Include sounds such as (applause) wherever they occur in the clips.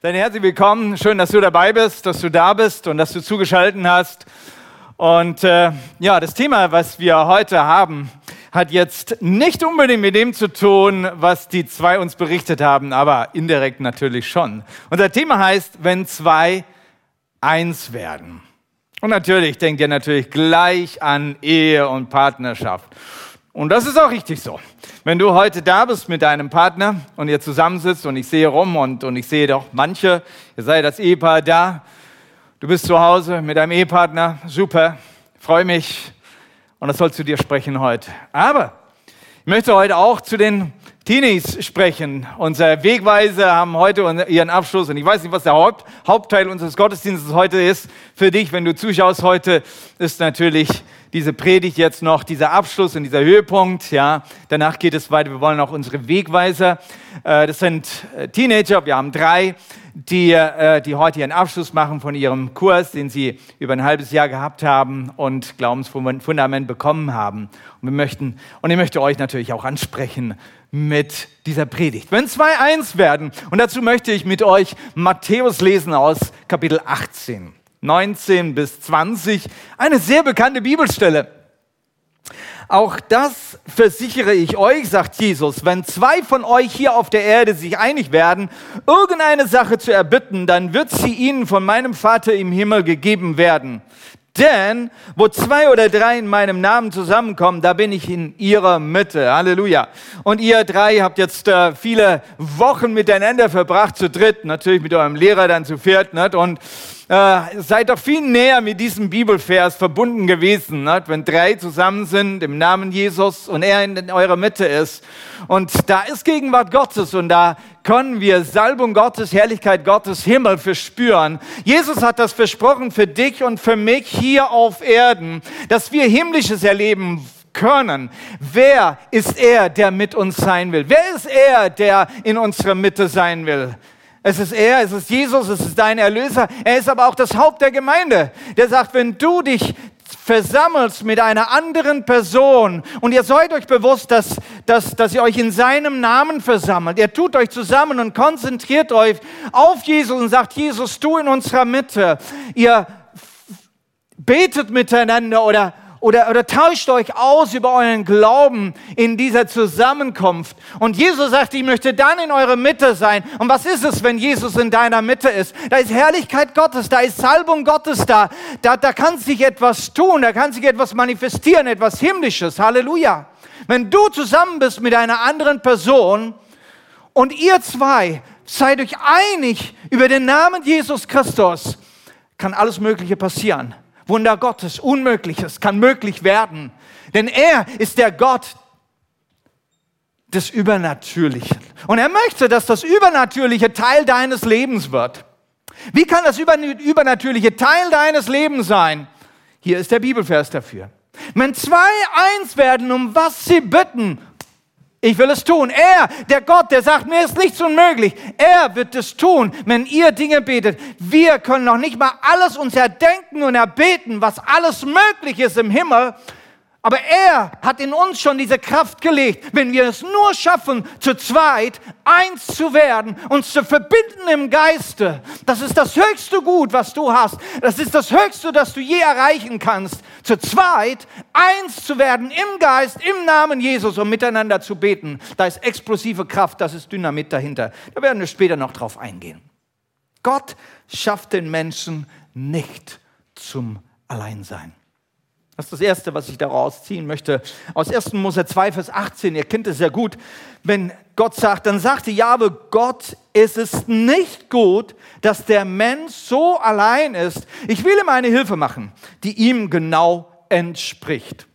Dann herzlich willkommen. Schön, dass du dabei bist, dass du da bist und dass du zugeschaltet hast. Und äh, ja, das Thema, was wir heute haben, hat jetzt nicht unbedingt mit dem zu tun, was die zwei uns berichtet haben, aber indirekt natürlich schon. Unser Thema heißt, wenn zwei eins werden. Und natürlich denkt ihr natürlich gleich an Ehe und Partnerschaft. Und das ist auch richtig so. Wenn du heute da bist mit deinem Partner und ihr zusammensitzt und ich sehe rum und, und ich sehe doch manche, ihr seid als Ehepaar da, du bist zu Hause mit deinem Ehepartner, super, freue mich und das soll zu dir sprechen heute. Aber ich möchte heute auch zu den Teenies sprechen. Unsere Wegweiser haben heute ihren Abschluss und ich weiß nicht, was der Haupt, Hauptteil unseres Gottesdienstes heute ist. Für dich, wenn du zuschaust heute, ist natürlich diese Predigt jetzt noch, dieser Abschluss und dieser Höhepunkt. Ja, danach geht es weiter. Wir wollen auch unsere Wegweiser. Äh, das sind äh, Teenager. Wir haben drei, die, äh, die heute ihren Abschluss machen von ihrem Kurs, den sie über ein halbes Jahr gehabt haben und Glaubensfundament bekommen haben. Und wir möchten, und ich möchte euch natürlich auch ansprechen mit dieser Predigt. Wenn zwei eins werden, und dazu möchte ich mit euch Matthäus lesen aus Kapitel 18. 19 bis 20, eine sehr bekannte Bibelstelle. Auch das versichere ich euch, sagt Jesus, wenn zwei von euch hier auf der Erde sich einig werden, irgendeine Sache zu erbitten, dann wird sie ihnen von meinem Vater im Himmel gegeben werden. Denn wo zwei oder drei in meinem Namen zusammenkommen, da bin ich in ihrer Mitte. Halleluja. Und ihr drei habt jetzt äh, viele Wochen miteinander verbracht, zu dritt, natürlich mit eurem Lehrer dann zu viert. Nicht? Und äh, seid doch viel näher mit diesem Bibelvers verbunden gewesen, nicht? wenn drei zusammen sind im Namen Jesus und er in eurer Mitte ist. Und da ist Gegenwart Gottes und da können wir Salbung Gottes, Herrlichkeit Gottes, Himmel verspüren. Jesus hat das versprochen für dich und für mich hier auf Erden, dass wir Himmlisches erleben können. Wer ist er, der mit uns sein will? Wer ist er, der in unserer Mitte sein will? Es ist er, es ist Jesus, es ist dein Erlöser. Er ist aber auch das Haupt der Gemeinde. Der sagt, wenn du dich versammelst mit einer anderen Person und ihr seid euch bewusst, dass, dass, dass ihr euch in seinem Namen versammelt. Ihr tut euch zusammen und konzentriert euch auf Jesus und sagt, Jesus, du in unserer Mitte. Ihr betet miteinander oder oder, oder tauscht euch aus über euren Glauben in dieser Zusammenkunft. Und Jesus sagt, ich möchte dann in eurer Mitte sein. Und was ist es, wenn Jesus in deiner Mitte ist? Da ist Herrlichkeit Gottes, da ist Salbung Gottes da. Da, da kann sich etwas tun, da kann sich etwas manifestieren, etwas Himmlisches. Halleluja. Wenn du zusammen bist mit einer anderen Person und ihr zwei seid euch einig über den Namen Jesus Christus, kann alles Mögliche passieren. Wunder Gottes, Unmögliches kann möglich werden. Denn er ist der Gott des Übernatürlichen. Und er möchte, dass das Übernatürliche Teil deines Lebens wird. Wie kann das Übernatürliche Teil deines Lebens sein? Hier ist der Bibelvers dafür. Wenn zwei eins werden, um was sie bitten, ich will es tun. Er, der Gott, der sagt, mir ist nichts unmöglich. Er wird es tun, wenn ihr Dinge betet. Wir können noch nicht mal alles uns erdenken und erbeten, was alles möglich ist im Himmel. Aber er hat in uns schon diese Kraft gelegt, wenn wir es nur schaffen, zu zweit eins zu werden, uns zu verbinden im Geiste. Das ist das höchste Gut, was du hast. Das ist das höchste, das du je erreichen kannst. Zu zweit eins zu werden im Geist, im Namen Jesus und miteinander zu beten. Da ist explosive Kraft, das ist Dynamit dahinter. Da werden wir später noch drauf eingehen. Gott schafft den Menschen nicht zum Alleinsein. Das ist das Erste, was ich daraus ziehen möchte. Aus 1. Mose 2, Vers 18, ihr kennt es ja gut. Wenn Gott sagt, dann sagte Jahwe, Gott, ist es nicht gut, dass der Mensch so allein ist. Ich will ihm eine Hilfe machen, die ihm genau entspricht.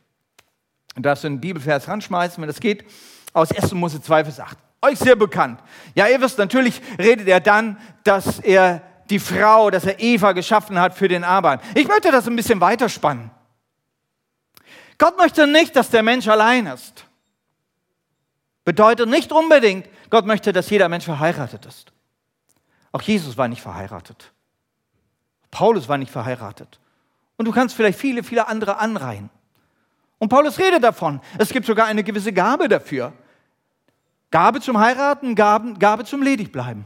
Und darfst du einen Bibelvers ranschmeißen, wenn das geht, aus 1. Mose 2, Vers 8. Euch sehr bekannt. Ja, ihr wisst, natürlich redet er dann, dass er die Frau, dass er Eva geschaffen hat für den Arbeit. Ich möchte das ein bisschen weiterspannen. Gott möchte nicht, dass der Mensch allein ist. Bedeutet nicht unbedingt, Gott möchte, dass jeder Mensch verheiratet ist. Auch Jesus war nicht verheiratet. Paulus war nicht verheiratet. Und du kannst vielleicht viele, viele andere anreihen. Und Paulus redet davon. Es gibt sogar eine gewisse Gabe dafür. Gabe zum Heiraten, Gabe, Gabe zum Ledigbleiben.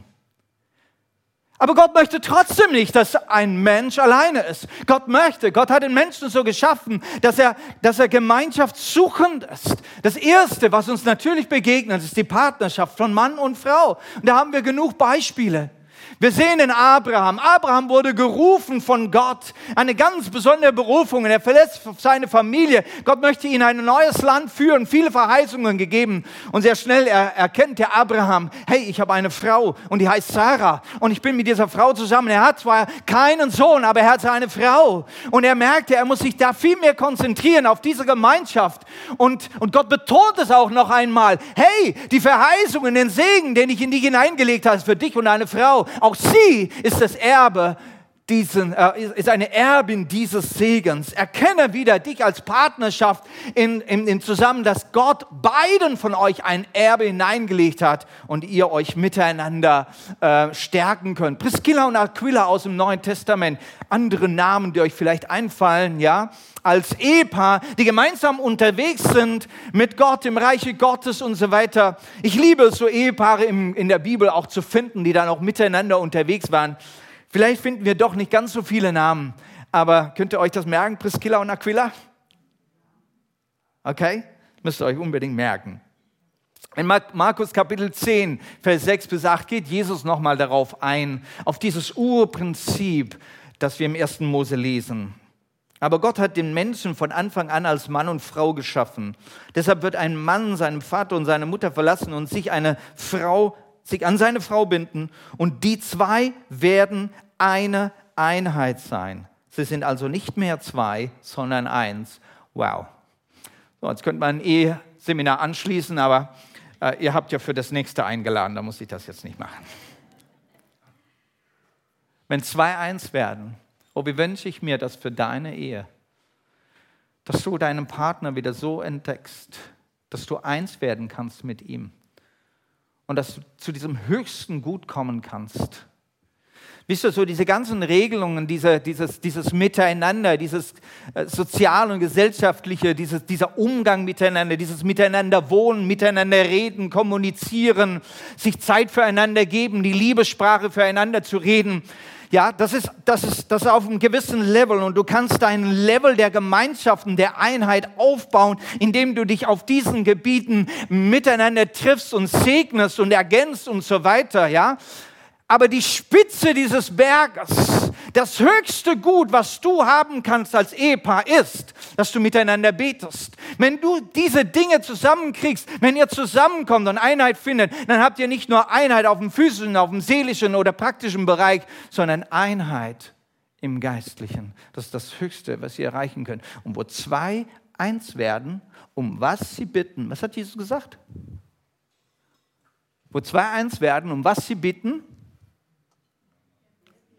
Aber Gott möchte trotzdem nicht, dass ein Mensch alleine ist. Gott möchte, Gott hat den Menschen so geschaffen, dass er, dass er Gemeinschaft suchend ist. Das Erste, was uns natürlich begegnet, ist die Partnerschaft von Mann und Frau. Und da haben wir genug Beispiele. Wir sehen in Abraham, Abraham wurde gerufen von Gott, eine ganz besondere Berufung. Er verlässt seine Familie. Gott möchte ihn ein neues Land führen, viele Verheißungen gegeben. Und sehr schnell er, erkennt der Abraham, hey, ich habe eine Frau und die heißt Sarah und ich bin mit dieser Frau zusammen. Er hat zwar keinen Sohn, aber er hat eine Frau. Und er merkte, er muss sich da viel mehr konzentrieren auf diese Gemeinschaft. Und, und Gott betont es auch noch einmal, hey, die Verheißungen, den Segen, den ich in dich hineingelegt habe, für dich und deine Frau auch sie ist das Erbe diesen, äh, ist eine Erbin dieses Segens. Erkenne wieder dich als Partnerschaft in, in, in zusammen, dass Gott beiden von euch ein Erbe hineingelegt hat und ihr euch miteinander äh, stärken könnt. Priscilla und Aquila aus dem Neuen Testament, andere Namen, die euch vielleicht einfallen, ja, als Ehepaar, die gemeinsam unterwegs sind mit Gott im Reiche Gottes und so weiter. Ich liebe es, so Ehepaare im, in der Bibel auch zu finden, die dann auch miteinander unterwegs waren. Vielleicht finden wir doch nicht ganz so viele Namen, aber könnt ihr euch das merken, Priscilla und Aquila? Okay? Müsst ihr euch unbedingt merken. In Markus Kapitel 10, Vers 6 bis 8 geht Jesus nochmal darauf ein, auf dieses Urprinzip, das wir im ersten Mose lesen. Aber Gott hat den Menschen von Anfang an als Mann und Frau geschaffen. Deshalb wird ein Mann seinen Vater und seine Mutter verlassen und sich eine Frau sich an seine Frau binden und die zwei werden eine Einheit sein. Sie sind also nicht mehr zwei, sondern eins. Wow. So, jetzt könnte man ein Ehe-Seminar anschließen, aber äh, ihr habt ja für das nächste eingeladen, da muss ich das jetzt nicht machen. Wenn zwei eins werden, oh, wie wünsche ich mir das für deine Ehe, dass du deinen Partner wieder so entdeckst, dass du eins werden kannst mit ihm und dass du zu diesem höchsten Gut kommen kannst. Wisst ihr, so diese ganzen Regelungen, diese, dieses, dieses Miteinander, dieses äh, soziale und gesellschaftliche, dieses, dieser Umgang miteinander, dieses Miteinander wohnen, miteinander reden, kommunizieren, sich Zeit füreinander geben, die Liebessprache füreinander zu reden, ja, das ist, das ist, das ist auf einem gewissen Level und du kannst dein Level der Gemeinschaften, der Einheit aufbauen, indem du dich auf diesen Gebieten miteinander triffst und segnest und ergänzt und so weiter, ja. Aber die Spitze dieses Berges, das höchste Gut, was du haben kannst als Ehepaar, ist, dass du miteinander betest. Wenn du diese Dinge zusammenkriegst, wenn ihr zusammenkommt und Einheit findet, dann habt ihr nicht nur Einheit auf dem physischen, auf dem seelischen oder praktischen Bereich, sondern Einheit im Geistlichen. Das ist das Höchste, was ihr erreichen könnt. Und wo zwei eins werden, um was sie bitten. Was hat Jesus gesagt? Wo zwei eins werden, um was sie bitten,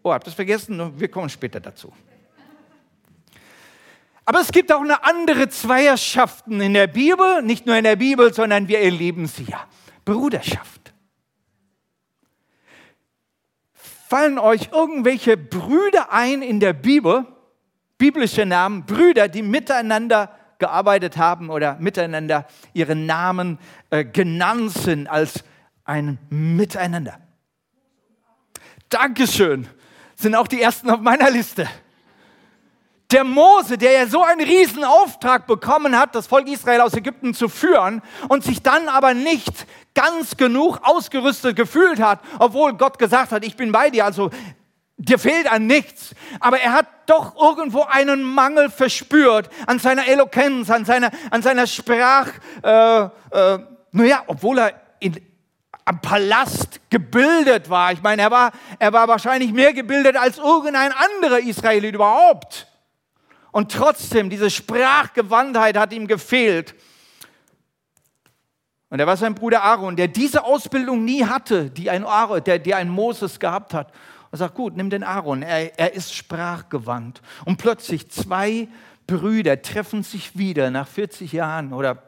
Oh, habt ihr es vergessen? Wir kommen später dazu. Aber es gibt auch eine andere Zweierschaften in der Bibel, nicht nur in der Bibel, sondern wir erleben sie ja. Bruderschaft. Fallen euch irgendwelche Brüder ein in der Bibel, biblische Namen, Brüder, die miteinander gearbeitet haben oder miteinander ihre Namen äh, genannt sind als ein Miteinander? Dankeschön sind auch die ersten auf meiner Liste. Der Mose, der ja so einen riesen Auftrag bekommen hat, das Volk Israel aus Ägypten zu führen und sich dann aber nicht ganz genug ausgerüstet gefühlt hat, obwohl Gott gesagt hat, ich bin bei dir, also dir fehlt an nichts. Aber er hat doch irgendwo einen Mangel verspürt an seiner Eloquenz, an seiner, an seiner Sprach, äh, äh, naja, obwohl er in, am Palast gebildet war. Ich meine, er war, er war wahrscheinlich mehr gebildet als irgendein anderer Israelit überhaupt. Und trotzdem, diese Sprachgewandtheit hat ihm gefehlt. Und er war sein Bruder Aaron, der diese Ausbildung nie hatte, die ein, Aaron, der, die ein Moses gehabt hat. Und sagt, gut, nimm den Aaron, er, er ist sprachgewandt. Und plötzlich zwei Brüder treffen sich wieder nach 40 Jahren oder,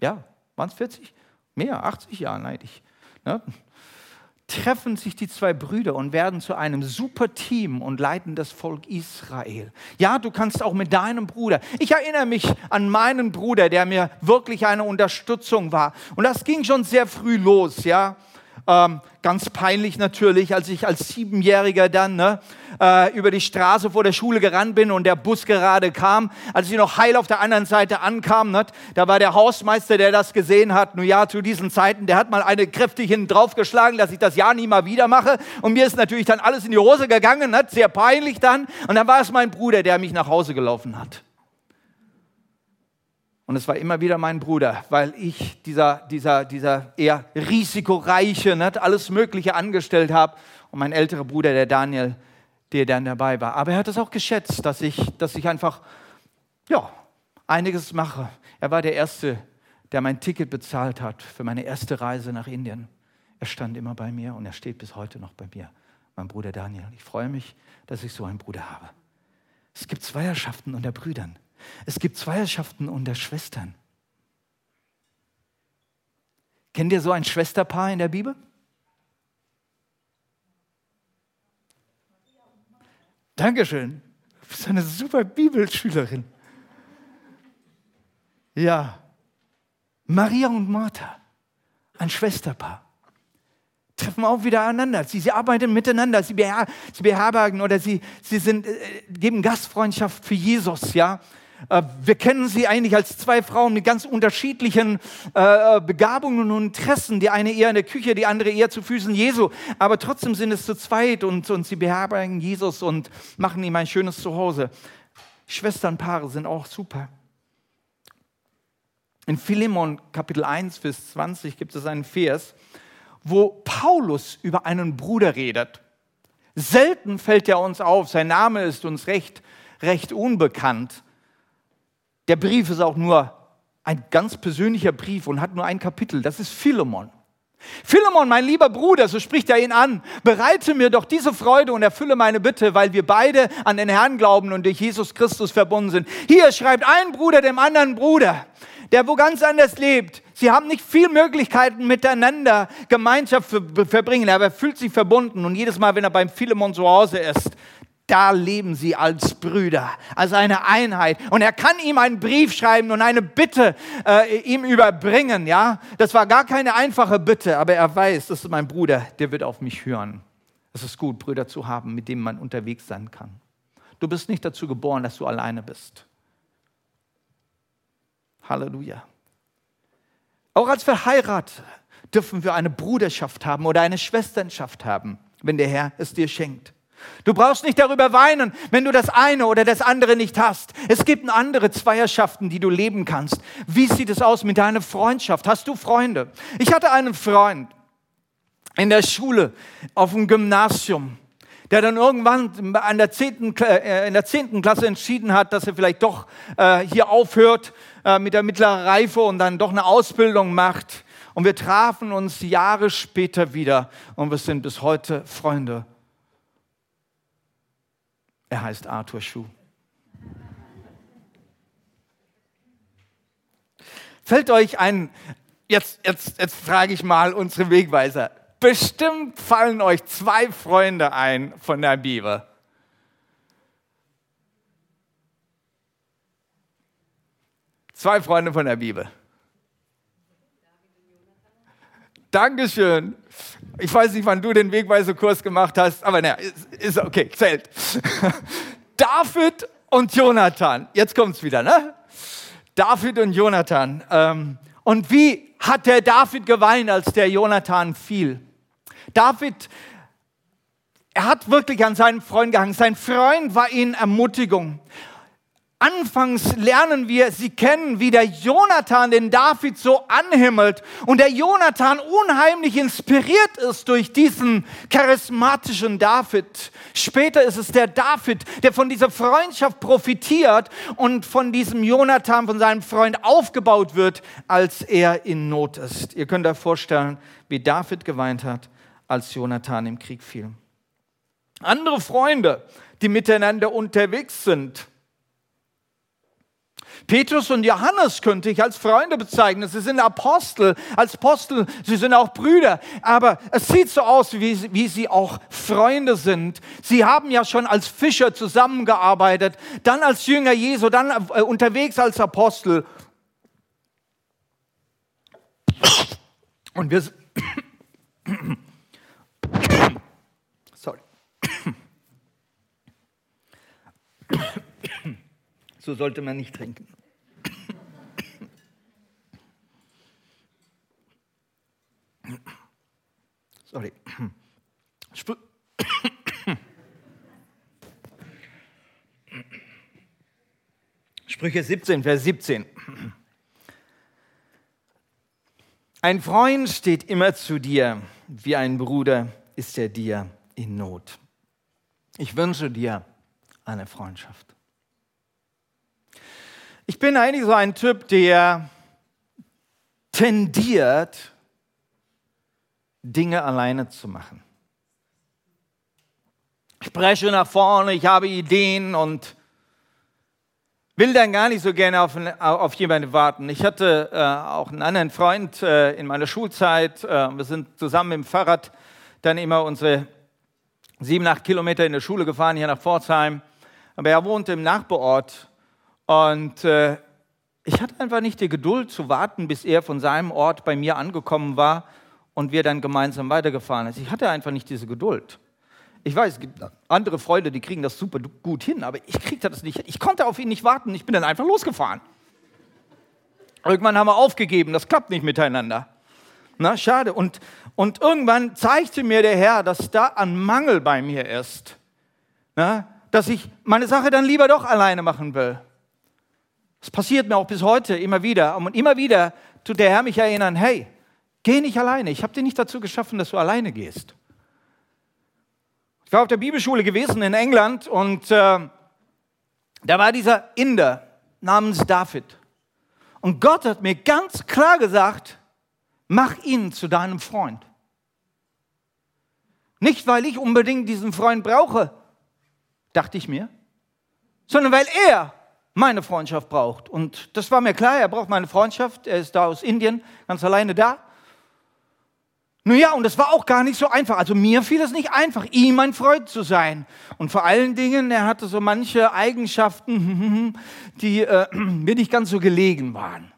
ja, waren es 40? Mehr, 80 Jahren eigentlich ne, treffen sich die zwei Brüder und werden zu einem super Team und leiten das Volk Israel. Ja, du kannst auch mit deinem Bruder. Ich erinnere mich an meinen Bruder, der mir wirklich eine Unterstützung war. Und das ging schon sehr früh los, ja. Ähm, ganz peinlich natürlich, als ich als Siebenjähriger dann ne, äh, über die Straße vor der Schule gerannt bin und der Bus gerade kam. Als ich noch heil auf der anderen Seite ankam, ne, da war der Hausmeister, der das gesehen hat. Nun ja, zu diesen Zeiten, der hat mal eine kräftig hinten draufgeschlagen, dass ich das ja nie mal wieder mache. Und mir ist natürlich dann alles in die Hose gegangen, ne, sehr peinlich dann. Und dann war es mein Bruder, der mich nach Hause gelaufen hat. Und es war immer wieder mein Bruder, weil ich dieser, dieser, dieser eher risikoreiche, ne, alles Mögliche angestellt habe. Und mein älterer Bruder, der Daniel, der dann dabei war. Aber er hat es auch geschätzt, dass ich, dass ich einfach, ja, einiges mache. Er war der Erste, der mein Ticket bezahlt hat für meine erste Reise nach Indien. Er stand immer bei mir und er steht bis heute noch bei mir, mein Bruder Daniel. Ich freue mich, dass ich so einen Bruder habe. Es gibt Zweierschaften unter Brüdern. Es gibt Zweierschaften unter Schwestern. Kennt ihr so ein Schwesterpaar in der Bibel? Dankeschön. Du bist eine super Bibelschülerin. Ja. Maria und Martha, ein Schwesterpaar, treffen auch wieder aneinander. Sie, sie arbeiten miteinander, sie, beher, sie beherbergen oder sie, sie sind, äh, geben Gastfreundschaft für Jesus, ja. Äh, wir kennen sie eigentlich als zwei Frauen mit ganz unterschiedlichen äh, Begabungen und Interessen. Die eine eher in der Küche, die andere eher zu Füßen Jesu. Aber trotzdem sind es zu zweit und, und sie beherbergen Jesus und machen ihm ein schönes Zuhause. Schwesternpaare sind auch super. In Philemon Kapitel 1 bis 20 gibt es einen Vers, wo Paulus über einen Bruder redet. Selten fällt er uns auf, sein Name ist uns recht, recht unbekannt. Der Brief ist auch nur ein ganz persönlicher Brief und hat nur ein Kapitel. Das ist Philemon. Philemon, mein lieber Bruder, so spricht er ihn an, bereite mir doch diese Freude und erfülle meine Bitte, weil wir beide an den Herrn glauben und durch Jesus Christus verbunden sind. Hier schreibt ein Bruder dem anderen Bruder, der wo ganz anders lebt. Sie haben nicht viel Möglichkeiten miteinander Gemeinschaft verbringen, aber er fühlt sich verbunden und jedes Mal, wenn er beim Philemon zu Hause ist, da leben sie als Brüder, als eine Einheit. Und er kann ihm einen Brief schreiben und eine Bitte äh, ihm überbringen. Ja, das war gar keine einfache Bitte, aber er weiß, das ist mein Bruder, der wird auf mich hören. Es ist gut, Brüder zu haben, mit denen man unterwegs sein kann. Du bist nicht dazu geboren, dass du alleine bist. Halleluja. Auch als Verheiratete dürfen wir eine Bruderschaft haben oder eine Schwesternschaft haben, wenn der Herr es dir schenkt. Du brauchst nicht darüber weinen, wenn du das eine oder das andere nicht hast. Es gibt andere Zweierschaften, die du leben kannst. Wie sieht es aus mit deiner Freundschaft? Hast du Freunde? Ich hatte einen Freund in der Schule, auf dem Gymnasium, der dann irgendwann an der 10., äh, in der 10. Klasse entschieden hat, dass er vielleicht doch äh, hier aufhört äh, mit der mittleren Reife und dann doch eine Ausbildung macht. Und wir trafen uns Jahre später wieder und wir sind bis heute Freunde. Er heißt Arthur Schuh. Fällt euch ein, jetzt, jetzt, jetzt frage ich mal unsere Wegweiser, bestimmt fallen euch zwei Freunde ein von der Bibel. Zwei Freunde von der Bibel. Dankeschön. Ich weiß nicht, wann du den Wegweisekurs gemacht hast, aber naja, ist, ist okay, zählt. (laughs) David und Jonathan. Jetzt kommt es wieder, ne? David und Jonathan. Ähm, und wie hat der David geweint, als der Jonathan fiel? David, er hat wirklich an seinen Freund gehangen. Sein Freund war ihm Ermutigung. Anfangs lernen wir sie kennen, wie der Jonathan den David so anhimmelt und der Jonathan unheimlich inspiriert ist durch diesen charismatischen David. Später ist es der David, der von dieser Freundschaft profitiert und von diesem Jonathan, von seinem Freund aufgebaut wird, als er in Not ist. Ihr könnt euch vorstellen, wie David geweint hat, als Jonathan im Krieg fiel. Andere Freunde, die miteinander unterwegs sind, Petrus und Johannes könnte ich als Freunde bezeichnen. Sie sind Apostel, als Apostel, sie sind auch Brüder. Aber es sieht so aus, wie, wie sie auch Freunde sind. Sie haben ja schon als Fischer zusammengearbeitet, dann als Jünger Jesu, dann äh, unterwegs als Apostel. Und wir, (coughs) Sorry. So sollte man nicht trinken. Sorry. Spr Sprüche 17, Vers 17. Ein Freund steht immer zu dir, wie ein Bruder ist er dir in Not. Ich wünsche dir eine Freundschaft. Ich bin eigentlich so ein Typ, der tendiert, Dinge alleine zu machen. Ich breche nach vorne, ich habe Ideen und will dann gar nicht so gerne auf, auf jemanden warten. Ich hatte äh, auch einen anderen Freund äh, in meiner Schulzeit. Äh, wir sind zusammen dem Fahrrad dann immer unsere sieben, acht Kilometer in der Schule gefahren, hier nach Pforzheim. Aber er wohnte im Nachbarort und äh, ich hatte einfach nicht die Geduld zu warten, bis er von seinem Ort bei mir angekommen war und wir dann gemeinsam weitergefahren sind. Ich hatte einfach nicht diese Geduld. Ich weiß, es gibt andere Freunde, die kriegen das super gut hin, aber ich kriegte das nicht. Ich konnte auf ihn nicht warten. Ich bin dann einfach losgefahren. Irgendwann haben wir aufgegeben. Das klappt nicht miteinander. Na, schade. Und, und irgendwann zeigte mir der Herr, dass da ein Mangel bei mir ist. Na, dass ich meine Sache dann lieber doch alleine machen will. Das passiert mir auch bis heute immer wieder. Und immer wieder tut der Herr mich erinnern, hey, geh nicht alleine. Ich habe dir nicht dazu geschaffen, dass du alleine gehst. Ich war auf der Bibelschule gewesen in England und äh, da war dieser Inder namens David. Und Gott hat mir ganz klar gesagt, mach ihn zu deinem Freund. Nicht, weil ich unbedingt diesen Freund brauche, dachte ich mir, sondern weil er meine Freundschaft braucht. Und das war mir klar, er braucht meine Freundschaft. Er ist da aus Indien, ganz alleine da. Nun ja, und es war auch gar nicht so einfach. Also mir fiel es nicht einfach, ihm ein Freund zu sein. Und vor allen Dingen, er hatte so manche Eigenschaften, (laughs) die äh, (clears throat) mir nicht ganz so gelegen waren.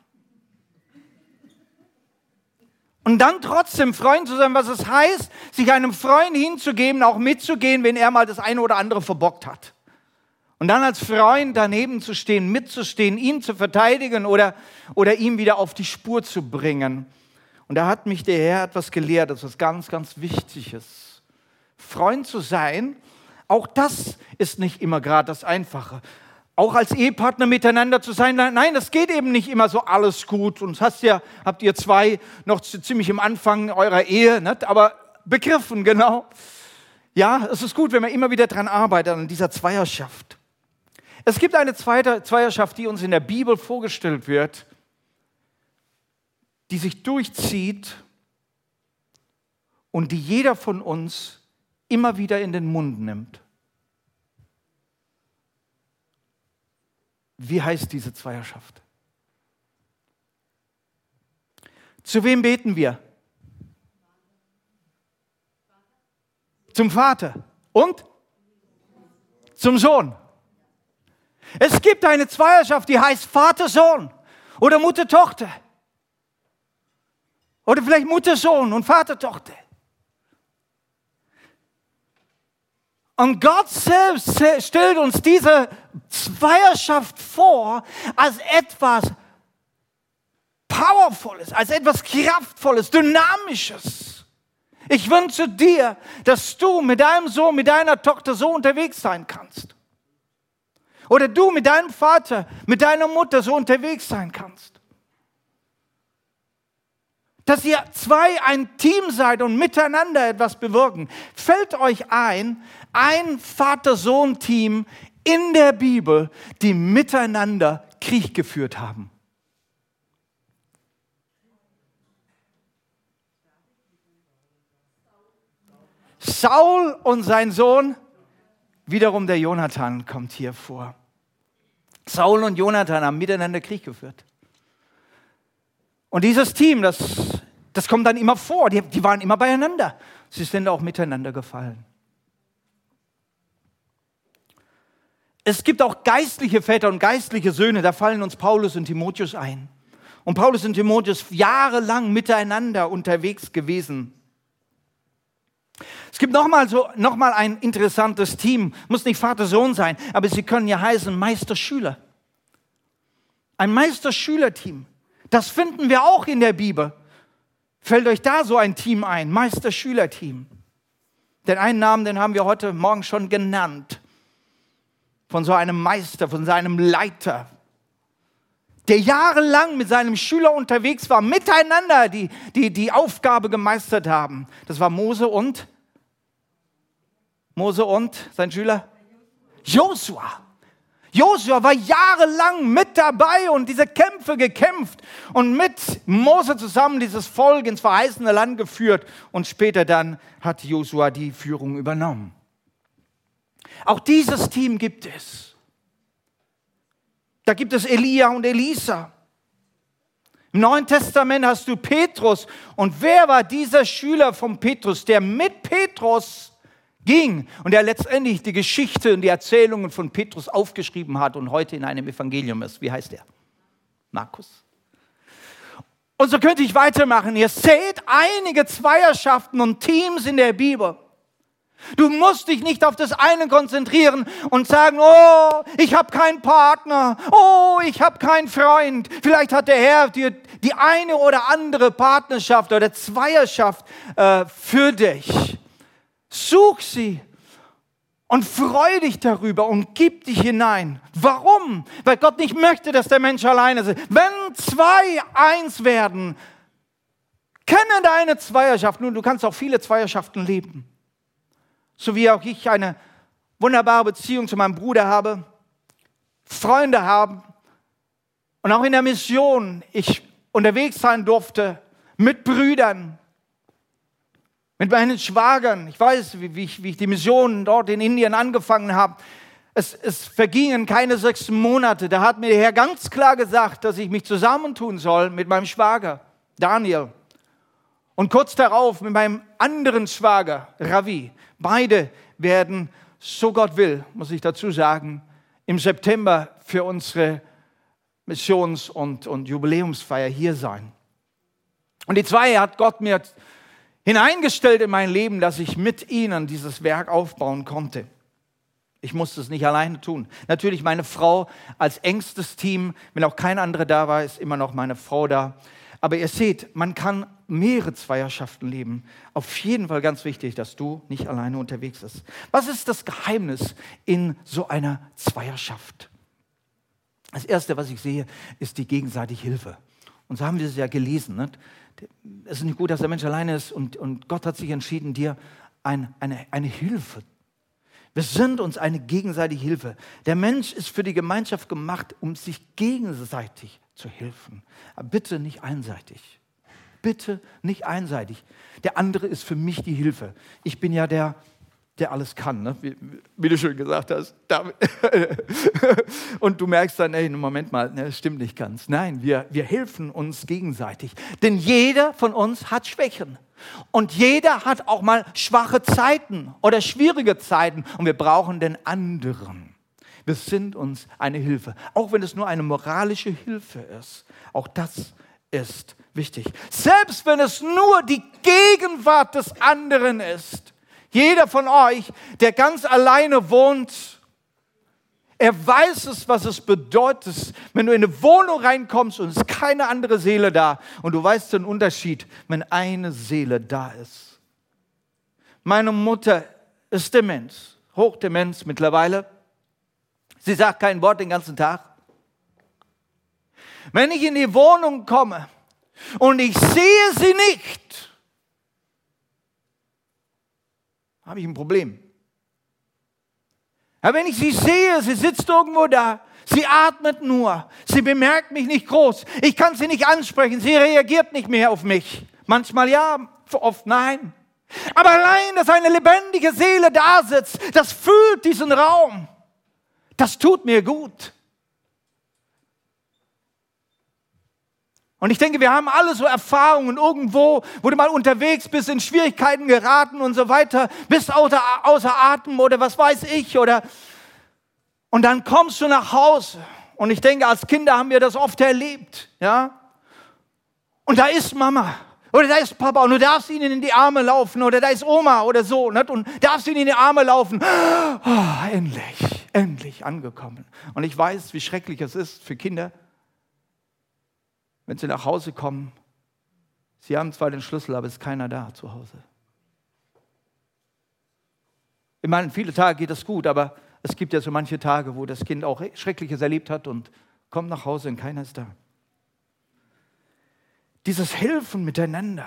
Und dann trotzdem Freund zu sein, was es heißt, sich einem Freund hinzugeben, auch mitzugehen, wenn er mal das eine oder andere verbockt hat. Und dann als Freund daneben zu stehen, mitzustehen, ihn zu verteidigen oder, oder ihm wieder auf die Spur zu bringen. Und da hat mich der Herr etwas gelehrt, das ist ganz, ganz Wichtiges. Freund zu sein, auch das ist nicht immer gerade das Einfache. Auch als Ehepartner miteinander zu sein, nein, das geht eben nicht immer so alles gut. Und hast ja, habt ihr zwei noch ziemlich im Anfang eurer Ehe, nicht? aber begriffen, (laughs) genau. Ja, es ist gut, wenn man immer wieder daran arbeitet, an dieser Zweierschaft. Es gibt eine Zweierschaft, die uns in der Bibel vorgestellt wird die sich durchzieht und die jeder von uns immer wieder in den Mund nimmt. Wie heißt diese Zweierschaft? Zu wem beten wir? Zum Vater und zum Sohn. Es gibt eine Zweierschaft, die heißt Vater-Sohn oder Mutter-Tochter. Oder vielleicht Mutter, Sohn und Vater, Tochter. Und Gott selbst stellt uns diese Zweierschaft vor als etwas Powervolles, als etwas Kraftvolles, Dynamisches. Ich wünsche dir, dass du mit deinem Sohn, mit deiner Tochter so unterwegs sein kannst. Oder du mit deinem Vater, mit deiner Mutter so unterwegs sein kannst dass ihr zwei ein Team seid und miteinander etwas bewirken. Fällt euch ein, ein Vater-Sohn-Team in der Bibel, die miteinander Krieg geführt haben. Saul und sein Sohn, wiederum der Jonathan kommt hier vor. Saul und Jonathan haben miteinander Krieg geführt. Und dieses Team, das, das kommt dann immer vor, die, die waren immer beieinander. Sie sind auch miteinander gefallen. Es gibt auch geistliche Väter und geistliche Söhne, da fallen uns Paulus und Timotheus ein. Und Paulus und Timotheus jahrelang miteinander unterwegs gewesen. Es gibt nochmal so, noch mal ein interessantes Team, muss nicht Vater-Sohn sein, aber sie können ja heißen Meister-Schüler. Ein Meister-Schüler-Team. Das finden wir auch in der Bibel. Fällt euch da so ein Team ein? Meister-Schüler-Team. Den einen Namen, den haben wir heute Morgen schon genannt. Von so einem Meister, von seinem Leiter, der jahrelang mit seinem Schüler unterwegs war, miteinander die, die, die Aufgabe gemeistert haben. Das war Mose und Mose und sein Schüler Josua. Josua war jahrelang mit dabei und diese Kämpfe gekämpft und mit Mose zusammen dieses Volk ins verheißene Land geführt und später dann hat Josua die Führung übernommen. Auch dieses Team gibt es. Da gibt es Elia und Elisa. Im Neuen Testament hast du Petrus. Und wer war dieser Schüler von Petrus, der mit Petrus ging und der letztendlich die Geschichte und die Erzählungen von Petrus aufgeschrieben hat und heute in einem Evangelium ist. Wie heißt er? Markus. Und so könnte ich weitermachen. Ihr seht einige Zweierschaften und Teams in der Bibel. Du musst dich nicht auf das eine konzentrieren und sagen, oh, ich habe keinen Partner, oh, ich habe keinen Freund. Vielleicht hat der Herr dir die eine oder andere Partnerschaft oder Zweierschaft äh, für dich. Such sie und freu dich darüber und gib dich hinein. Warum? Weil Gott nicht möchte, dass der Mensch alleine ist. Wenn zwei eins werden, kenne deine Zweierschaft. Nun, du kannst auch viele Zweierschaften leben. So wie auch ich eine wunderbare Beziehung zu meinem Bruder habe, Freunde haben und auch in der Mission ich unterwegs sein durfte mit Brüdern, mit meinen Schwagern, ich weiß, wie, wie, ich, wie ich die Mission dort in Indien angefangen habe. Es, es vergingen keine sechs Monate. Da hat mir der Herr ganz klar gesagt, dass ich mich zusammentun soll mit meinem Schwager, Daniel. Und kurz darauf mit meinem anderen Schwager, Ravi. Beide werden, so Gott will, muss ich dazu sagen, im September für unsere Missions- und, und Jubiläumsfeier hier sein. Und die zwei hat Gott mir hineingestellt in mein Leben, dass ich mit ihnen dieses Werk aufbauen konnte. Ich musste es nicht alleine tun. Natürlich meine Frau als engstes Team, wenn auch kein anderer da war, ist immer noch meine Frau da. Aber ihr seht, man kann mehrere Zweierschaften leben. Auf jeden Fall ganz wichtig, dass du nicht alleine unterwegs bist. Was ist das Geheimnis in so einer Zweierschaft? Das Erste, was ich sehe, ist die gegenseitige Hilfe. Und so haben wir es ja gelesen. Nicht? Es ist nicht gut, dass der Mensch alleine ist und, und Gott hat sich entschieden, dir ein, eine, eine Hilfe. Wir sind uns eine gegenseitige Hilfe. Der Mensch ist für die Gemeinschaft gemacht, um sich gegenseitig zu helfen. Aber bitte nicht einseitig. Bitte nicht einseitig. Der andere ist für mich die Hilfe. Ich bin ja der, der alles kann, ne? wie, wie, du schon gesagt hast. (laughs) Und du merkst dann, ey, Moment mal, ne, das stimmt nicht ganz. Nein, wir, wir helfen uns gegenseitig. Denn jeder von uns hat Schwächen. Und jeder hat auch mal schwache Zeiten oder schwierige Zeiten. Und wir brauchen den anderen. Wir sind uns eine Hilfe. Auch wenn es nur eine moralische Hilfe ist. Auch das ist wichtig. Selbst wenn es nur die Gegenwart des anderen ist jeder von euch, der ganz alleine wohnt, er weiß es, was es bedeutet, wenn du in eine Wohnung reinkommst und es ist keine andere Seele da und du weißt den Unterschied, wenn eine Seele da ist. Meine Mutter ist Demenz, Hochdemenz mittlerweile. Sie sagt kein Wort den ganzen Tag. Wenn ich in die Wohnung komme und ich sehe sie nicht, habe ich ein Problem. Ja, wenn ich sie sehe, sie sitzt irgendwo da, sie atmet nur, sie bemerkt mich nicht groß, ich kann sie nicht ansprechen, sie reagiert nicht mehr auf mich. Manchmal ja, oft nein. Aber allein, dass eine lebendige Seele da sitzt, das füllt diesen Raum. Das tut mir gut. Und ich denke, wir haben alle so Erfahrungen irgendwo, wo du mal unterwegs bist, in Schwierigkeiten geraten und so weiter, bist außer, außer Atem oder was weiß ich oder und dann kommst du nach Hause. Und ich denke, als Kinder haben wir das oft erlebt, ja. Und da ist Mama Oder da ist Papa und du darfst ihnen in die Arme laufen. Oder da ist Oma oder so nicht? und darfst ihnen in die Arme laufen. Oh, endlich, endlich angekommen. Und ich weiß, wie schrecklich es ist für Kinder, wenn sie nach Hause kommen. Sie haben zwar den Schlüssel, aber es ist keiner da zu Hause. Ich meine, viele Tage geht es gut, aber es gibt ja so manche Tage, wo das Kind auch Schreckliches erlebt hat und kommt nach Hause und keiner ist da dieses Helfen miteinander.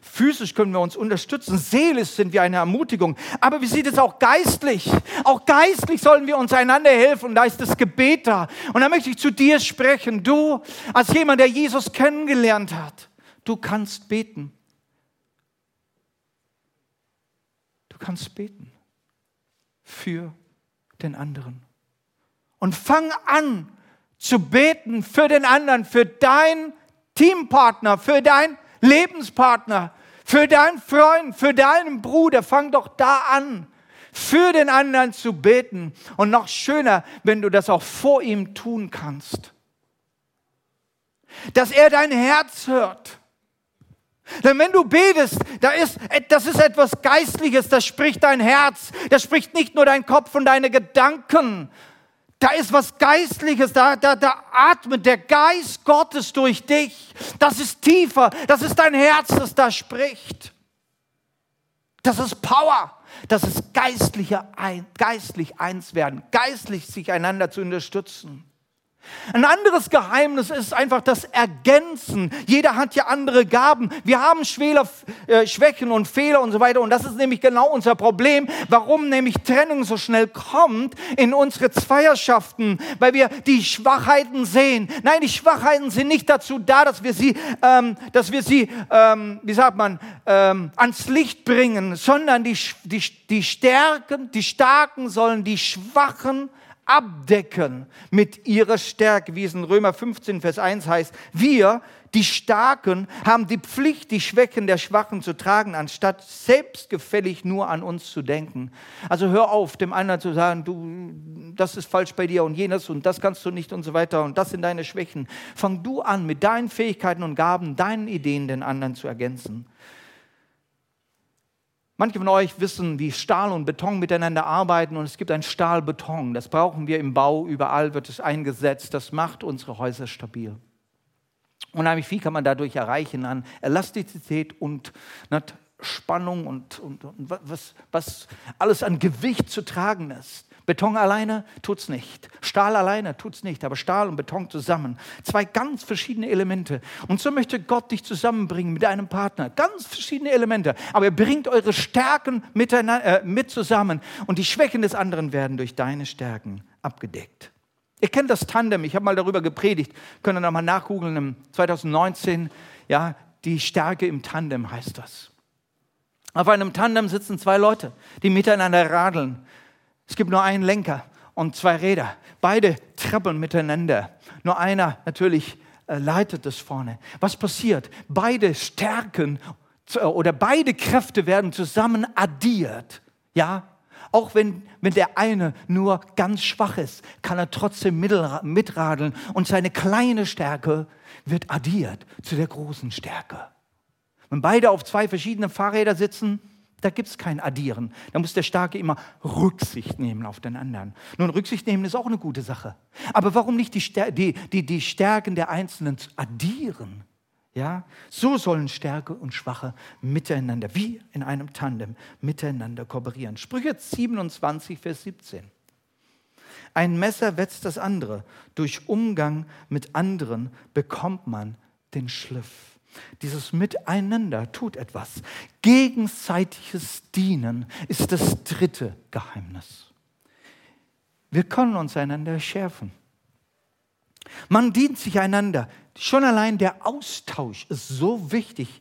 Physisch können wir uns unterstützen, seelisch sind wir eine Ermutigung. Aber wie sieht es auch geistlich? Auch geistlich sollen wir uns einander helfen. Da ist das Gebet da. Und da möchte ich zu dir sprechen. Du, als jemand, der Jesus kennengelernt hat, du kannst beten. Du kannst beten für den anderen. Und fang an zu beten für den anderen, für dein Teampartner, für deinen Lebenspartner, für deinen Freund, für deinen Bruder. Fang doch da an, für den anderen zu beten. Und noch schöner, wenn du das auch vor ihm tun kannst. Dass er dein Herz hört. Denn wenn du betest, da ist, das ist etwas Geistliches, das spricht dein Herz, das spricht nicht nur dein Kopf und deine Gedanken, da ist was Geistliches, da, da, da atmet der Geist Gottes durch dich. Das ist tiefer, das ist dein Herz, das da spricht. Das ist Power, das ist geistliche, geistlich eins werden, geistlich sich einander zu unterstützen. Ein anderes Geheimnis ist einfach das Ergänzen. Jeder hat ja andere Gaben. Wir haben Schwäler, äh, Schwächen und Fehler und so weiter. Und das ist nämlich genau unser Problem, warum nämlich Trennung so schnell kommt in unsere Zweierschaften, weil wir die Schwachheiten sehen. Nein, die Schwachheiten sind nicht dazu da, dass wir sie, ähm, dass wir sie, ähm, wie sagt man, ähm, ans Licht bringen, sondern die, die, die Stärken, die Starken sollen die Schwachen abdecken mit ihrer Stärke, wie es in Römer 15, Vers 1 heißt. Wir, die Starken, haben die Pflicht, die Schwächen der Schwachen zu tragen, anstatt selbstgefällig nur an uns zu denken. Also hör auf, dem anderen zu sagen, du, das ist falsch bei dir und jenes und das kannst du nicht und so weiter und das sind deine Schwächen. Fang du an, mit deinen Fähigkeiten und Gaben, deinen Ideen den anderen zu ergänzen. Manche von euch wissen, wie Stahl und Beton miteinander arbeiten und es gibt ein Stahlbeton. Das brauchen wir im Bau, überall wird es eingesetzt. Das macht unsere Häuser stabil. Unheimlich viel kann man dadurch erreichen an Elastizität und Spannung und, und, und was, was alles an Gewicht zu tragen ist. Beton alleine tut es nicht. Stahl alleine tut es nicht, aber Stahl und Beton zusammen. Zwei ganz verschiedene Elemente. Und so möchte Gott dich zusammenbringen mit einem Partner. Ganz verschiedene Elemente. Aber er bringt eure Stärken äh, mit zusammen und die Schwächen des anderen werden durch deine Stärken abgedeckt. Ihr kennt das Tandem, ich habe mal darüber gepredigt, könnt ihr nochmal nachgoogeln, im 2019, ja, die Stärke im Tandem heißt das. Auf einem Tandem sitzen zwei Leute, die miteinander radeln. Es gibt nur einen Lenker und zwei Räder. Beide trappeln miteinander. Nur einer natürlich äh, leitet das vorne. Was passiert? Beide Stärken äh, oder beide Kräfte werden zusammen addiert. Ja, auch wenn, wenn der eine nur ganz schwach ist, kann er trotzdem mitradeln und seine kleine Stärke wird addiert zu der großen Stärke. Wenn beide auf zwei verschiedenen Fahrrädern sitzen, da gibt es kein Addieren. Da muss der Starke immer Rücksicht nehmen auf den anderen. Nun, Rücksicht nehmen ist auch eine gute Sache. Aber warum nicht die, die, die, die Stärken der Einzelnen addieren? Ja, so sollen Stärke und Schwache miteinander, wie in einem Tandem, miteinander kooperieren. Sprüche 27, Vers 17. Ein Messer wetzt das andere. Durch Umgang mit anderen bekommt man den Schliff. Dieses Miteinander tut etwas. Gegenseitiges Dienen ist das dritte Geheimnis. Wir können uns einander schärfen. Man dient sich einander. Schon allein der Austausch ist so wichtig.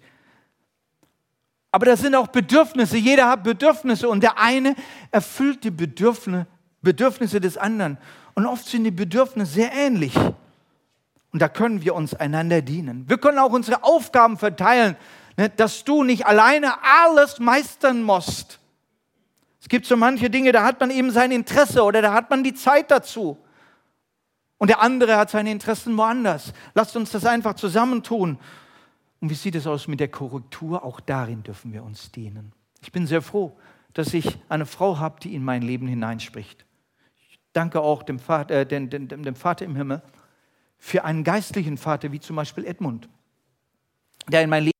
Aber das sind auch Bedürfnisse. Jeder hat Bedürfnisse und der eine erfüllt die Bedürfnisse, Bedürfnisse des anderen. Und oft sind die Bedürfnisse sehr ähnlich. Und da können wir uns einander dienen. Wir können auch unsere Aufgaben verteilen, ne, dass du nicht alleine alles meistern musst. Es gibt so manche Dinge, da hat man eben sein Interesse oder da hat man die Zeit dazu. Und der andere hat seine Interessen woanders. Lasst uns das einfach zusammentun. Und wie sieht es aus mit der Korrektur? Auch darin dürfen wir uns dienen. Ich bin sehr froh, dass ich eine Frau habe, die in mein Leben hineinspricht. Ich danke auch dem Vater, äh, dem, dem, dem Vater im Himmel für einen geistlichen Vater, wie zum Beispiel Edmund, der in mein Leben.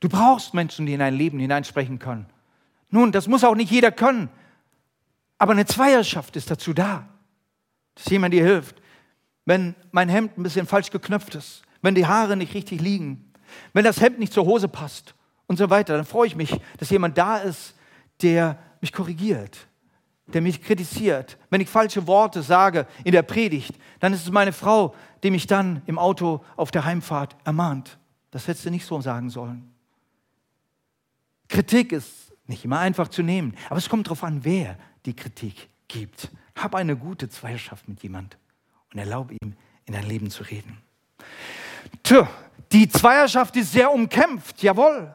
Du brauchst Menschen, die in dein Leben hineinsprechen können. Nun, das muss auch nicht jeder können, aber eine Zweierschaft ist dazu da, dass jemand dir hilft. Wenn mein Hemd ein bisschen falsch geknöpft ist, wenn die Haare nicht richtig liegen, wenn das Hemd nicht zur Hose passt und so weiter, dann freue ich mich, dass jemand da ist, der mich korrigiert, der mich kritisiert. Wenn ich falsche Worte sage in der Predigt, dann ist es meine Frau, die mich dann im Auto auf der Heimfahrt ermahnt. Das hättest du nicht so sagen sollen. Kritik ist nicht immer einfach zu nehmen, aber es kommt darauf an, wer die Kritik gibt. Hab eine gute Zweierschaft mit jemand und erlaube ihm, in dein Leben zu reden. Tja, die Zweierschaft ist sehr umkämpft, jawohl.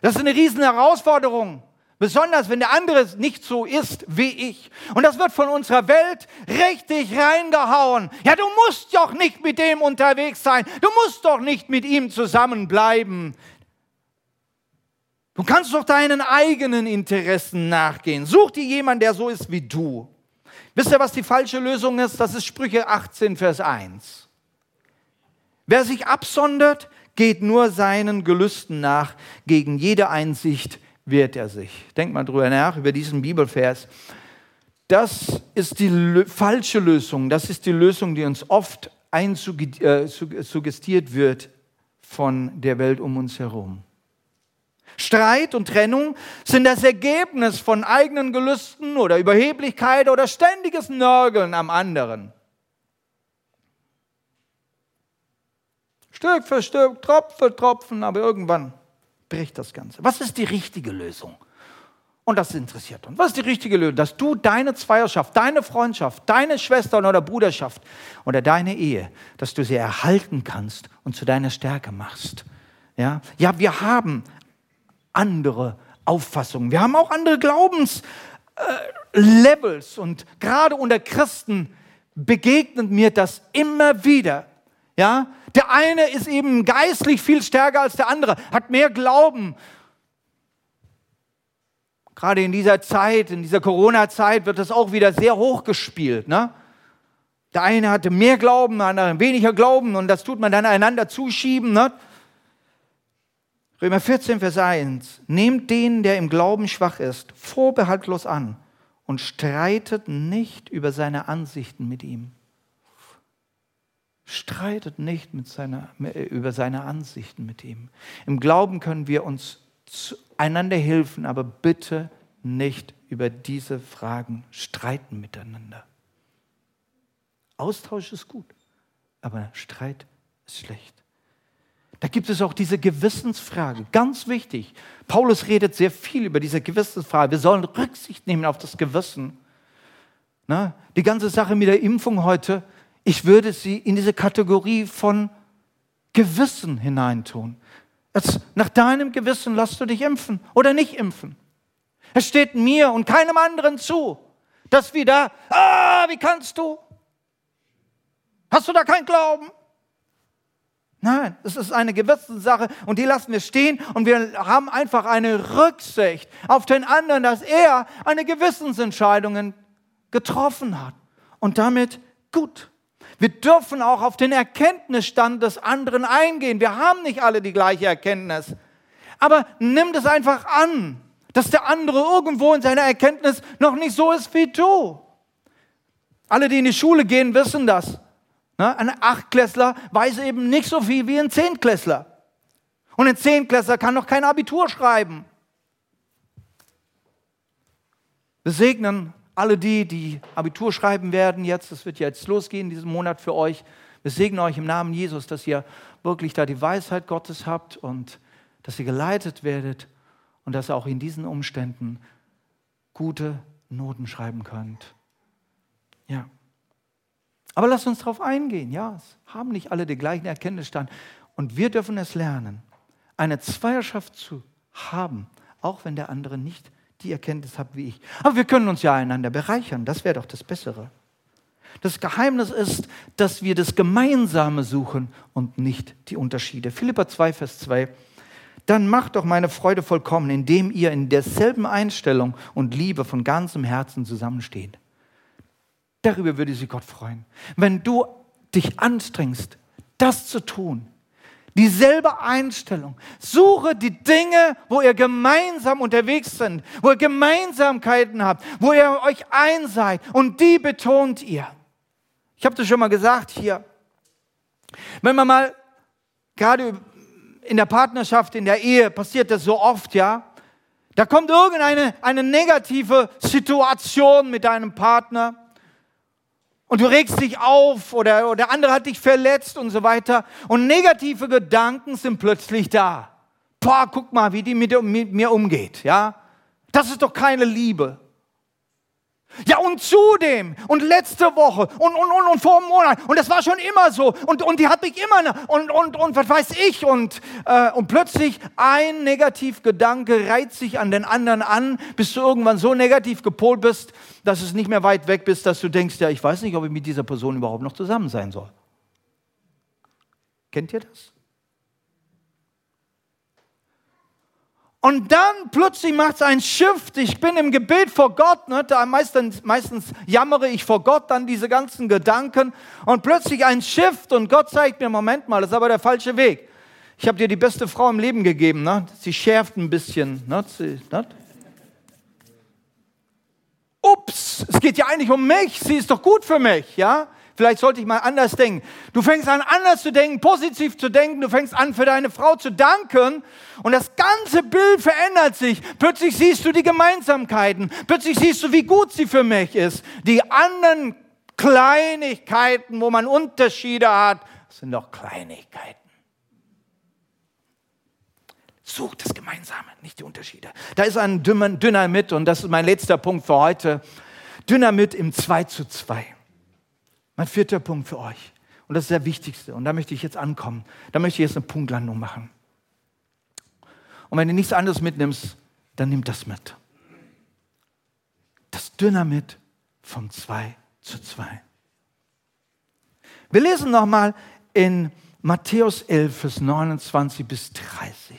Das ist eine riesen Herausforderung. Besonders wenn der andere nicht so ist wie ich. Und das wird von unserer Welt richtig reingehauen. Ja, du musst doch nicht mit dem unterwegs sein. Du musst doch nicht mit ihm zusammenbleiben. Du kannst doch deinen eigenen Interessen nachgehen. Such dir jemanden, der so ist wie du. Wisst ihr, was die falsche Lösung ist? Das ist Sprüche 18, Vers 1. Wer sich absondert, geht nur seinen Gelüsten nach. Gegen jede Einsicht wehrt er sich. Denkt mal drüber nach, über diesen Bibelvers. Das ist die falsche Lösung. Das ist die Lösung, die uns oft äh, wird von der Welt um uns herum. Streit und Trennung sind das Ergebnis von eigenen Gelüsten oder Überheblichkeit oder ständiges Nörgeln am anderen. Stück für Stück, Tropfen für Tropfen, aber irgendwann bricht das Ganze. Was ist die richtige Lösung? Und das interessiert uns. Was ist die richtige Lösung? Dass du deine Zweierschaft, deine Freundschaft, deine Schwestern oder Bruderschaft oder deine Ehe, dass du sie erhalten kannst und zu deiner Stärke machst. Ja, ja wir haben andere Auffassungen. Wir haben auch andere Glaubenslevels. Äh, und gerade unter Christen begegnet mir das immer wieder. Ja, der eine ist eben geistlich viel stärker als der andere, hat mehr Glauben. Gerade in dieser Zeit, in dieser Corona-Zeit wird das auch wieder sehr hoch gespielt. Ne? Der eine hatte mehr Glauben, der andere weniger Glauben und das tut man dann einander zuschieben. Ne? Römer 14, Vers 1. Nehmt den, der im Glauben schwach ist, vorbehaltlos an und streitet nicht über seine Ansichten mit ihm. Streitet nicht seiner, über seine Ansichten mit ihm. Im Glauben können wir uns einander helfen, aber bitte nicht über diese Fragen streiten miteinander. Austausch ist gut, aber Streit ist schlecht. Da gibt es auch diese Gewissensfrage, ganz wichtig. Paulus redet sehr viel über diese Gewissensfrage. Wir sollen Rücksicht nehmen auf das Gewissen. Na, die ganze Sache mit der Impfung heute, ich würde sie in diese Kategorie von Gewissen hineintun. Jetzt, nach deinem Gewissen lässt du dich impfen oder nicht impfen. Es steht mir und keinem anderen zu, dass wir da, ah, wie kannst du? Hast du da keinen Glauben? Nein, es ist eine Gewissenssache und die lassen wir stehen und wir haben einfach eine Rücksicht auf den anderen, dass er eine Gewissensentscheidung getroffen hat und damit gut. Wir dürfen auch auf den Erkenntnisstand des anderen eingehen. Wir haben nicht alle die gleiche Erkenntnis. Aber nimm das einfach an, dass der andere irgendwo in seiner Erkenntnis noch nicht so ist wie du. Alle, die in die Schule gehen, wissen das. Ne? Ein Achtklässler weiß eben nicht so viel wie ein Zehntklässler. Und ein Zehntklässler kann noch kein Abitur schreiben. Wir segnen alle die, die Abitur schreiben werden jetzt. Das wird jetzt losgehen, diesen Monat für euch. Wir segnen euch im Namen Jesus, dass ihr wirklich da die Weisheit Gottes habt und dass ihr geleitet werdet und dass ihr auch in diesen Umständen gute Noten schreiben könnt. Ja. Aber lasst uns darauf eingehen. Ja, es haben nicht alle den gleichen Erkenntnisstand. Und wir dürfen es lernen, eine Zweierschaft zu haben, auch wenn der andere nicht die Erkenntnis hat wie ich. Aber wir können uns ja einander bereichern. Das wäre doch das Bessere. Das Geheimnis ist, dass wir das Gemeinsame suchen und nicht die Unterschiede. Philippa 2, Vers 2. Dann macht doch meine Freude vollkommen, indem ihr in derselben Einstellung und Liebe von ganzem Herzen zusammensteht. Darüber würde sich Gott freuen. Wenn du dich anstrengst, das zu tun, Dieselbe Einstellung. Suche die Dinge, wo ihr gemeinsam unterwegs sind, wo ihr Gemeinsamkeiten habt, wo ihr euch eins seid und die betont ihr. Ich habe das schon mal gesagt hier. Wenn man mal gerade in der Partnerschaft, in der Ehe passiert das so oft, ja. Da kommt irgendeine eine negative Situation mit deinem Partner und du regst dich auf oder, oder der andere hat dich verletzt und so weiter. Und negative Gedanken sind plötzlich da. Boah, guck mal, wie die mit, mit mir umgeht. Ja, das ist doch keine Liebe. Ja, und zudem, und letzte Woche, und, und, und, und vor einem Monat, und das war schon immer so, und, und die hat mich immer, und, und, und was weiß ich, und, äh, und plötzlich ein Negativgedanke reizt sich an den anderen an, bis du irgendwann so negativ gepolt bist, dass es nicht mehr weit weg bist, dass du denkst, ja, ich weiß nicht, ob ich mit dieser Person überhaupt noch zusammen sein soll. Kennt ihr das? Und dann plötzlich macht es ein Shift. Ich bin im Gebet vor Gott. Ne? Meistens, meistens jammere ich vor Gott dann diese ganzen Gedanken. Und plötzlich ein Shift. Und Gott zeigt mir, Moment mal, das ist aber der falsche Weg. Ich habe dir die beste Frau im Leben gegeben. Ne? Sie schärft ein bisschen. Ne? Sie, ne? Ups, es geht ja eigentlich um mich. Sie ist doch gut für mich. Ja? Vielleicht sollte ich mal anders denken. Du fängst an, anders zu denken, positiv zu denken. Du fängst an, für deine Frau zu danken. Und das ganze Bild verändert sich. Plötzlich siehst du die Gemeinsamkeiten. Plötzlich siehst du, wie gut sie für mich ist. Die anderen Kleinigkeiten, wo man Unterschiede hat, sind doch Kleinigkeiten. Such das Gemeinsame, nicht die Unterschiede. Da ist ein Dynamit und das ist mein letzter Punkt für heute. Dynamit im 2 zu 2. Mein vierter Punkt für euch. Und das ist der wichtigste. Und da möchte ich jetzt ankommen. Da möchte ich jetzt eine Punktlandung machen. Und wenn du nichts anderes mitnimmst, dann nimm das mit. Das Dynamit vom 2 zu 2. Wir lesen nochmal in Matthäus 11, Vers 29 bis 30.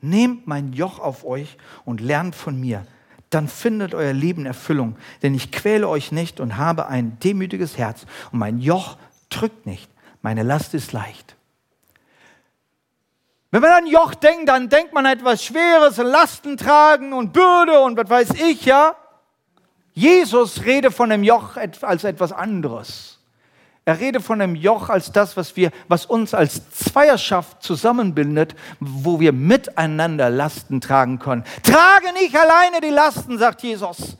Nehmt mein Joch auf euch und lernt von mir, dann findet euer Leben Erfüllung. Denn ich quäle euch nicht und habe ein demütiges Herz und mein Joch drückt nicht. Meine Last ist leicht. Wenn man an Joch denkt, dann denkt man etwas Schweres, Lasten tragen und Bürde und was weiß ich, ja. Jesus redet von dem Joch als etwas anderes. Er redet von dem Joch als das, was, wir, was uns als Zweierschaft zusammenbindet, wo wir miteinander Lasten tragen können. Trage nicht alleine die Lasten, sagt Jesus.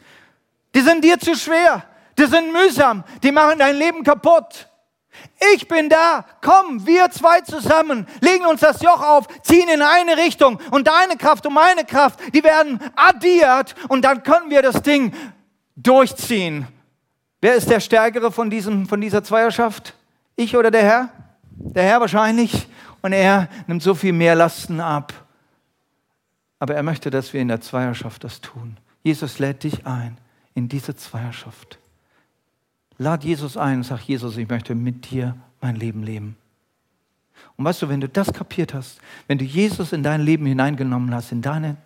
Die sind dir zu schwer. Die sind mühsam. Die machen dein Leben kaputt. Ich bin da. Komm, wir zwei zusammen, legen uns das Joch auf, ziehen in eine Richtung und deine Kraft und meine Kraft, die werden addiert und dann können wir das Ding durchziehen Wer ist der Stärkere von, diesem, von dieser Zweierschaft? Ich oder der Herr? Der Herr wahrscheinlich. Und er nimmt so viel mehr Lasten ab. Aber er möchte, dass wir in der Zweierschaft das tun. Jesus lädt dich ein in diese Zweierschaft. Lad Jesus ein und sag, Jesus, ich möchte mit dir mein Leben leben. Und weißt du, wenn du das kapiert hast, wenn du Jesus in dein Leben hineingenommen hast, in deine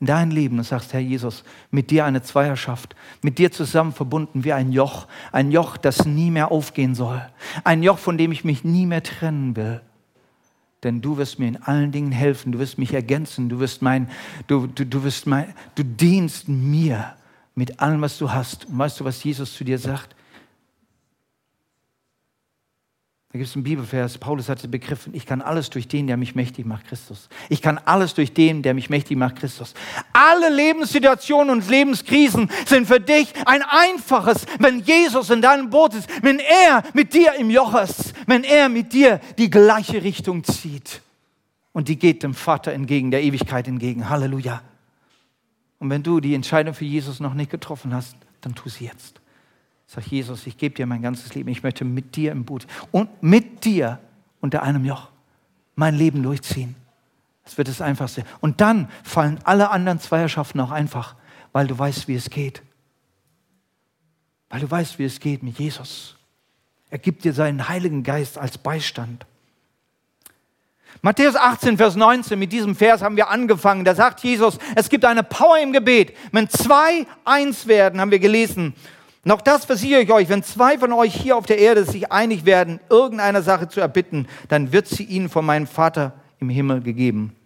in dein Leben und sagst, Herr Jesus, mit dir eine Zweierschaft, mit dir zusammen verbunden wie ein Joch, ein Joch, das nie mehr aufgehen soll, ein Joch, von dem ich mich nie mehr trennen will. Denn du wirst mir in allen Dingen helfen, du wirst mich ergänzen, du wirst mein, du, du, du wirst mein, du dienst mir mit allem, was du hast. Und weißt du, was Jesus zu dir sagt? Da gibt es einen Bibelvers, Paulus hatte begriffen, ich kann alles durch den, der mich mächtig macht, Christus. Ich kann alles durch den, der mich mächtig macht, Christus. Alle Lebenssituationen und Lebenskrisen sind für dich ein einfaches, wenn Jesus in deinem Boot ist, wenn er mit dir im Joch ist, wenn er mit dir die gleiche Richtung zieht. Und die geht dem Vater entgegen, der Ewigkeit entgegen. Halleluja. Und wenn du die Entscheidung für Jesus noch nicht getroffen hast, dann tu sie jetzt. Sag Jesus, ich gebe dir mein ganzes Leben. Ich möchte mit dir im Boot und mit dir unter einem Joch mein Leben durchziehen. Das wird das Einfachste. Und dann fallen alle anderen Zweierschaften auch einfach, weil du weißt, wie es geht. weil du weißt, wie es geht mit Jesus. Er gibt dir seinen Heiligen Geist als Beistand. Matthäus 18, Vers 19, mit diesem Vers haben wir angefangen. Da sagt Jesus, es gibt eine Power im Gebet. Wenn zwei eins werden, haben wir gelesen. Noch das versichere ich euch, wenn zwei von euch hier auf der Erde sich einig werden, irgendeiner Sache zu erbitten, dann wird sie ihnen von meinem Vater im Himmel gegeben.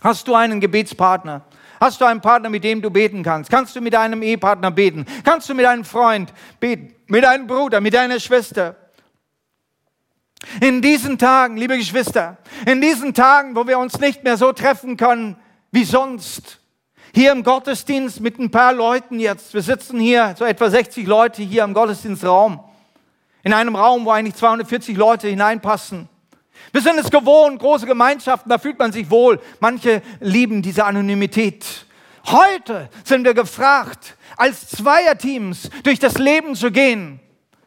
Hast du einen Gebetspartner? Hast du einen Partner, mit dem du beten kannst? Kannst du mit deinem Ehepartner beten? Kannst du mit deinem Freund beten? Mit deinem Bruder, mit deiner Schwester? In diesen Tagen, liebe Geschwister, in diesen Tagen, wo wir uns nicht mehr so treffen können wie sonst, hier im Gottesdienst mit ein paar Leuten jetzt, wir sitzen hier, so etwa 60 Leute hier im Gottesdienstraum, in einem Raum, wo eigentlich 240 Leute hineinpassen. Wir sind es gewohnt, große Gemeinschaften, da fühlt man sich wohl. Manche lieben diese Anonymität. Heute sind wir gefragt, als Zweierteams durch das Leben zu gehen.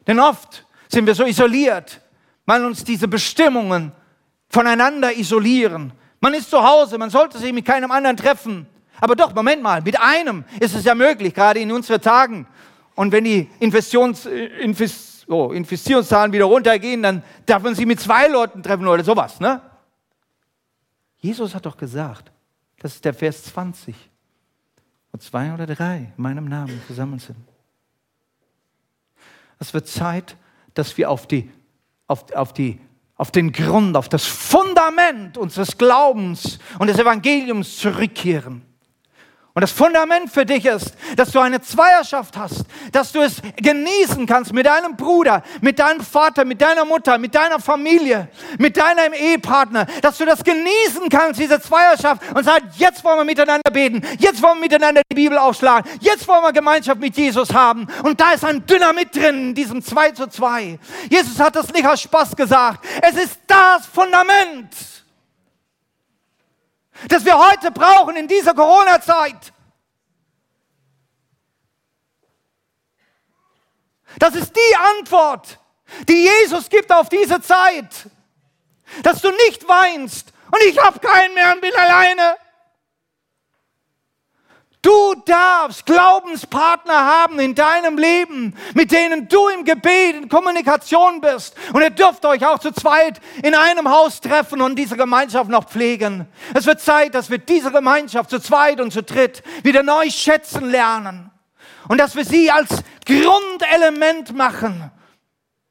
Denn oft sind wir so isoliert, weil uns diese Bestimmungen voneinander isolieren. Man ist zu Hause, man sollte sich mit keinem anderen treffen. Aber doch, Moment mal, mit einem ist es ja möglich, gerade in unseren Tagen. Und wenn die Investitions, Invest so, Infizierungszahlen wieder runtergehen, dann darf man sich mit zwei Leuten treffen oder sowas. Ne? Jesus hat doch gesagt, das ist der Vers 20, wo zwei oder drei in meinem Namen zusammen sind. Es wird Zeit, dass wir auf, die, auf, auf, die, auf den Grund, auf das Fundament unseres Glaubens und des Evangeliums zurückkehren. Und das Fundament für dich ist, dass du eine Zweierschaft hast, dass du es genießen kannst mit deinem Bruder, mit deinem Vater, mit deiner Mutter, mit deiner Familie, mit deinem Ehepartner, dass du das genießen kannst, diese Zweierschaft und sagst, jetzt wollen wir miteinander beten, jetzt wollen wir miteinander die Bibel aufschlagen, jetzt wollen wir Gemeinschaft mit Jesus haben. Und da ist ein Dynamit drin in diesem 2 zu 2. Jesus hat das nicht aus Spaß gesagt. Es ist das Fundament das wir heute brauchen in dieser Corona-Zeit. Das ist die Antwort, die Jesus gibt auf diese Zeit. Dass du nicht weinst und ich habe keinen mehr und bin alleine. Du darfst Glaubenspartner haben in deinem Leben, mit denen du im Gebet, in Kommunikation bist. Und ihr dürft euch auch zu zweit in einem Haus treffen und diese Gemeinschaft noch pflegen. Es wird Zeit, dass wir diese Gemeinschaft zu zweit und zu dritt wieder neu schätzen lernen. Und dass wir sie als Grundelement machen